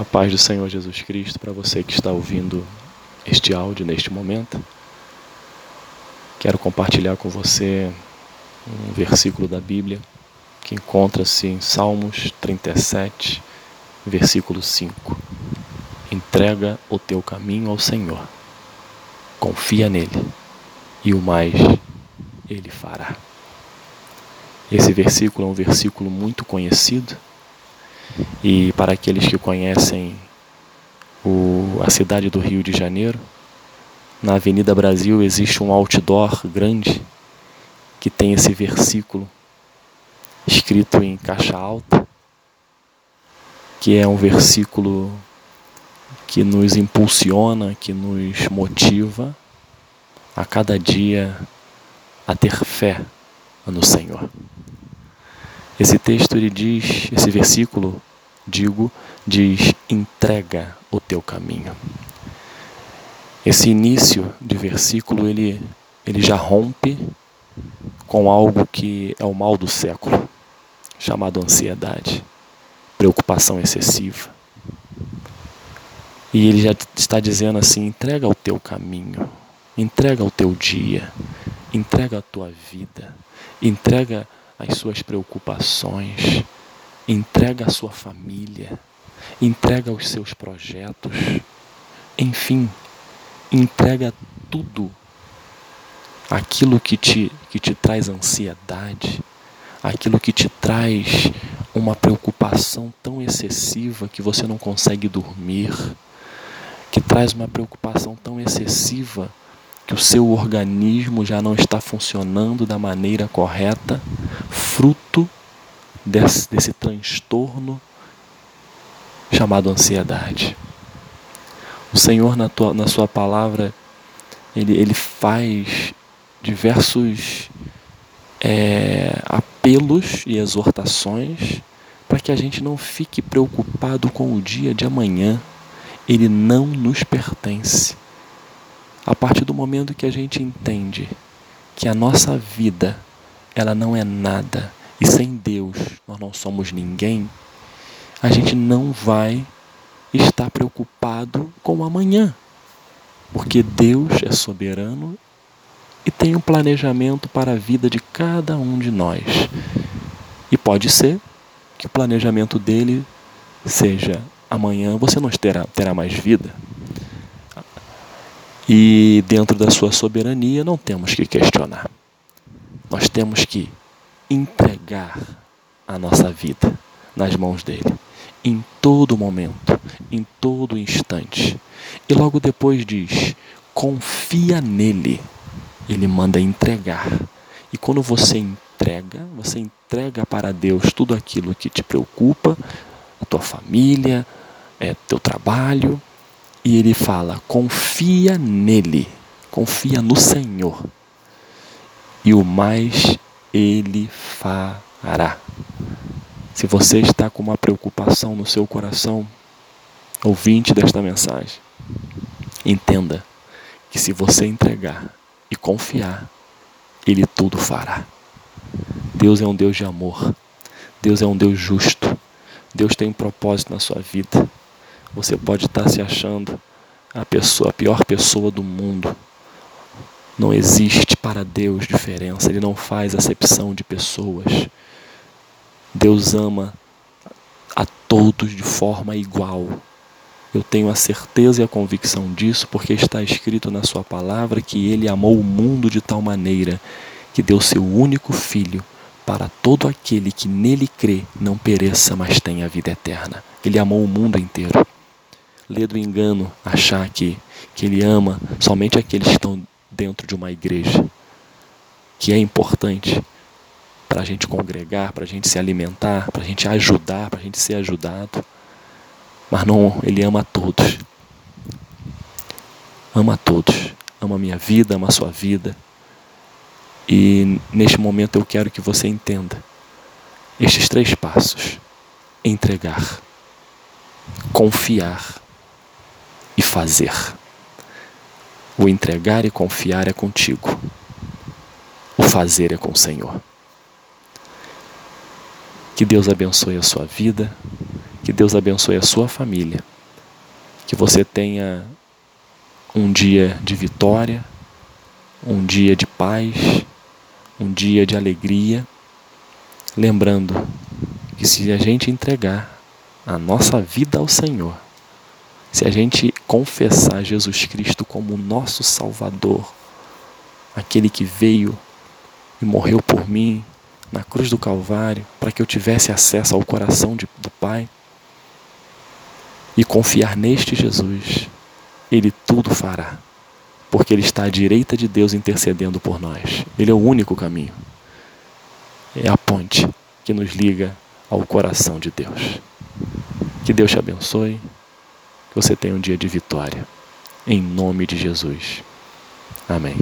A paz do Senhor Jesus Cristo para você que está ouvindo este áudio neste momento. Quero compartilhar com você um versículo da Bíblia que encontra-se em Salmos 37, versículo 5. Entrega o teu caminho ao Senhor, confia nele, e o mais ele fará. Esse versículo é um versículo muito conhecido e para aqueles que conhecem o, a cidade do Rio de Janeiro, na Avenida Brasil existe um outdoor grande que tem esse versículo escrito em caixa alta, que é um versículo que nos impulsiona, que nos motiva a cada dia a ter fé no Senhor. Esse texto ele diz, esse versículo, digo, diz: entrega o teu caminho. Esse início de versículo ele, ele já rompe com algo que é o mal do século, chamado ansiedade, preocupação excessiva. E ele já está dizendo assim: entrega o teu caminho, entrega o teu dia, entrega a tua vida, entrega as suas preocupações, entrega a sua família, entrega os seus projetos, enfim, entrega tudo aquilo que te, que te traz ansiedade, aquilo que te traz uma preocupação tão excessiva que você não consegue dormir, que traz uma preocupação tão excessiva que o seu organismo já não está funcionando da maneira correta, fruto desse, desse transtorno chamado ansiedade. O Senhor, na, tua, na Sua palavra, ele, ele faz diversos é, apelos e exortações para que a gente não fique preocupado com o dia de amanhã. Ele não nos pertence. A partir do momento que a gente entende que a nossa vida ela não é nada e sem Deus nós não somos ninguém, a gente não vai estar preocupado com o amanhã, porque Deus é soberano e tem um planejamento para a vida de cada um de nós. E pode ser que o planejamento dele seja amanhã você não terá, terá mais vida, e dentro da sua soberania não temos que questionar. Nós temos que entregar a nossa vida nas mãos dele, em todo momento, em todo instante. E logo depois diz: confia nele. Ele manda entregar. E quando você entrega, você entrega para Deus tudo aquilo que te preocupa, a tua família, é, teu trabalho, e ele fala: confia nele, confia no Senhor, e o mais ele fará. Se você está com uma preocupação no seu coração, ouvinte desta mensagem, entenda que se você entregar e confiar, Ele tudo fará. Deus é um Deus de amor, Deus é um Deus justo, Deus tem um propósito na sua vida. Você pode estar se achando a pessoa, a pior pessoa do mundo. Não existe para Deus diferença, ele não faz acepção de pessoas. Deus ama a todos de forma igual. Eu tenho a certeza e a convicção disso porque está escrito na Sua palavra que Ele amou o mundo de tal maneira que deu seu único Filho para todo aquele que nele crê não pereça, mas tenha a vida eterna. Ele amou o mundo inteiro lê do engano achar que, que ele ama somente aqueles que estão dentro de uma igreja, que é importante para a gente congregar, para a gente se alimentar, para a gente ajudar, para a gente ser ajudado. Mas não, ele ama a todos. Ama a todos. Ama a minha vida, ama a sua vida. E neste momento eu quero que você entenda estes três passos: entregar, confiar e fazer. O entregar e confiar é contigo. O fazer é com o Senhor. Que Deus abençoe a sua vida, que Deus abençoe a sua família. Que você tenha um dia de vitória, um dia de paz, um dia de alegria. Lembrando que se a gente entregar a nossa vida ao Senhor, se a gente confessar Jesus Cristo como nosso Salvador, aquele que veio e morreu por mim na cruz do Calvário para que eu tivesse acesso ao coração de, do Pai, e confiar neste Jesus, Ele tudo fará, porque Ele está à direita de Deus intercedendo por nós. Ele é o único caminho, é a ponte que nos liga ao coração de Deus. Que Deus te abençoe. Que você tenha um dia de vitória. Em nome de Jesus. Amém.